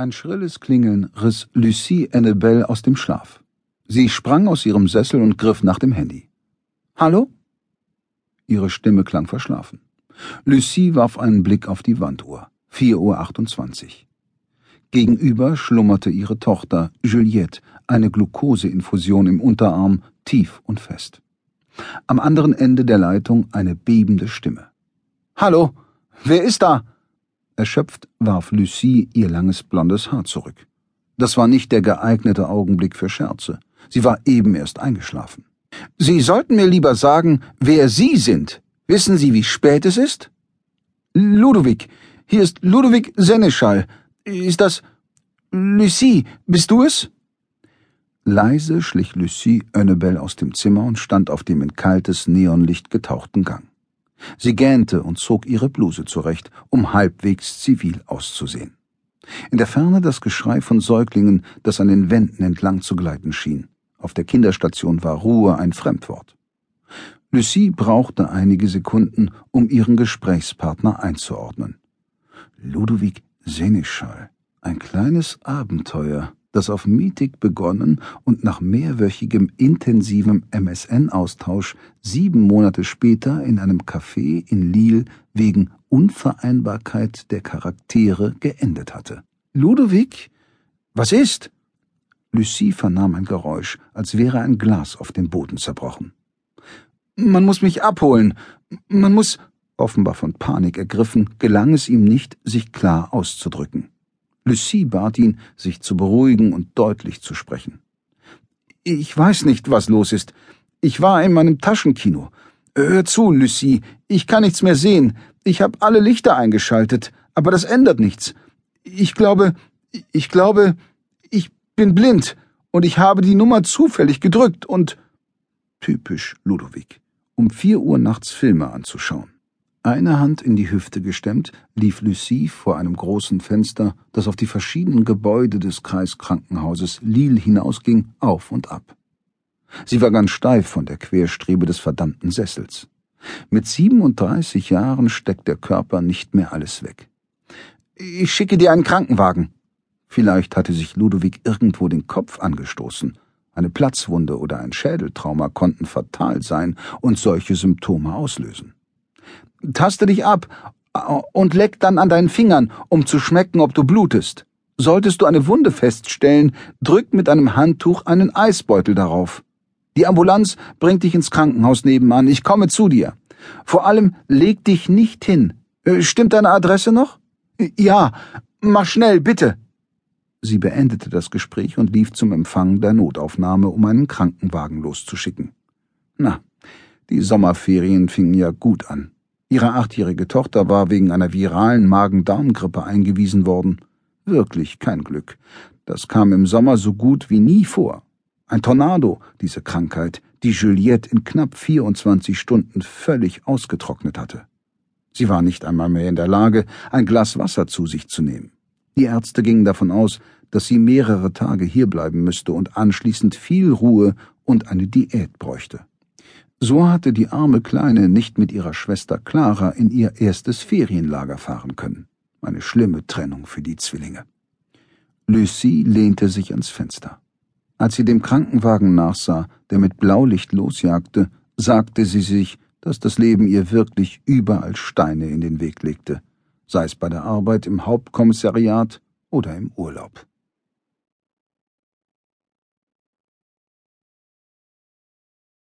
Ein schrilles Klingeln riss Lucie Annabelle aus dem Schlaf. Sie sprang aus ihrem Sessel und griff nach dem Handy. Hallo? Ihre Stimme klang verschlafen. Lucie warf einen Blick auf die Wanduhr. 4.28 Uhr. Gegenüber schlummerte ihre Tochter Juliette, eine Glukoseinfusion im Unterarm, tief und fest. Am anderen Ende der Leitung eine bebende Stimme. Hallo, wer ist da? Erschöpft warf Lucie ihr langes blondes Haar zurück. Das war nicht der geeignete Augenblick für Scherze. Sie war eben erst eingeschlafen. Sie sollten mir lieber sagen, wer Sie sind. Wissen Sie, wie spät es ist? Ludovic. Hier ist Ludovic Seneschall. Ist das Lucie? Bist du es? Leise schlich Lucie Annabelle aus dem Zimmer und stand auf dem in kaltes Neonlicht getauchten Gang. Sie gähnte und zog ihre Bluse zurecht, um halbwegs zivil auszusehen. In der Ferne das Geschrei von Säuglingen, das an den Wänden entlang zu gleiten schien. Auf der Kinderstation war Ruhe ein Fremdwort. Lucie brauchte einige Sekunden, um ihren Gesprächspartner einzuordnen. Ludovic Seneschall. Ein kleines Abenteuer, das auf Mietig begonnen und nach mehrwöchigem intensivem MSN-Austausch sieben Monate später in einem Café in Lille wegen Unvereinbarkeit der Charaktere geendet hatte. Ludovic? Was ist? Lucie vernahm ein Geräusch, als wäre ein Glas auf dem Boden zerbrochen. Man muss mich abholen. Man muss. Offenbar von Panik ergriffen, gelang es ihm nicht, sich klar auszudrücken. Lucie bat ihn, sich zu beruhigen und deutlich zu sprechen. Ich weiß nicht, was los ist. Ich war in meinem Taschenkino. Hör zu, Lucie, ich kann nichts mehr sehen. Ich habe alle Lichter eingeschaltet, aber das ändert nichts. Ich glaube, ich glaube, ich bin blind und ich habe die Nummer zufällig gedrückt und typisch Ludovic, um vier Uhr nachts Filme anzuschauen. Eine Hand in die Hüfte gestemmt, lief Lucie vor einem großen Fenster, das auf die verschiedenen Gebäude des Kreiskrankenhauses Lille hinausging, auf und ab. Sie war ganz steif von der Querstrebe des verdammten Sessels. Mit 37 Jahren steckt der Körper nicht mehr alles weg. Ich schicke dir einen Krankenwagen. Vielleicht hatte sich Ludovic irgendwo den Kopf angestoßen. Eine Platzwunde oder ein Schädeltrauma konnten fatal sein und solche Symptome auslösen. Taste dich ab und leck dann an deinen Fingern, um zu schmecken, ob du blutest. Solltest du eine Wunde feststellen, drück mit einem Handtuch einen Eisbeutel darauf. Die Ambulanz bringt dich ins Krankenhaus nebenan. Ich komme zu dir. Vor allem leg dich nicht hin. Äh, stimmt deine Adresse noch? Ja, mach schnell, bitte. Sie beendete das Gespräch und lief zum Empfang der Notaufnahme, um einen Krankenwagen loszuschicken. Na, die Sommerferien fingen ja gut an. Ihre achtjährige Tochter war wegen einer viralen Magen-Darm-Grippe eingewiesen worden. Wirklich kein Glück. Das kam im Sommer so gut wie nie vor. Ein Tornado, diese Krankheit, die Juliette in knapp 24 Stunden völlig ausgetrocknet hatte. Sie war nicht einmal mehr in der Lage, ein Glas Wasser zu sich zu nehmen. Die Ärzte gingen davon aus, dass sie mehrere Tage hierbleiben müsste und anschließend viel Ruhe und eine Diät bräuchte. So hatte die arme Kleine nicht mit ihrer Schwester Clara in ihr erstes Ferienlager fahren können. Eine schlimme Trennung für die Zwillinge. Lucie lehnte sich ans Fenster. Als sie dem Krankenwagen nachsah, der mit Blaulicht losjagte, sagte sie sich, dass das Leben ihr wirklich überall Steine in den Weg legte, sei es bei der Arbeit im Hauptkommissariat oder im Urlaub.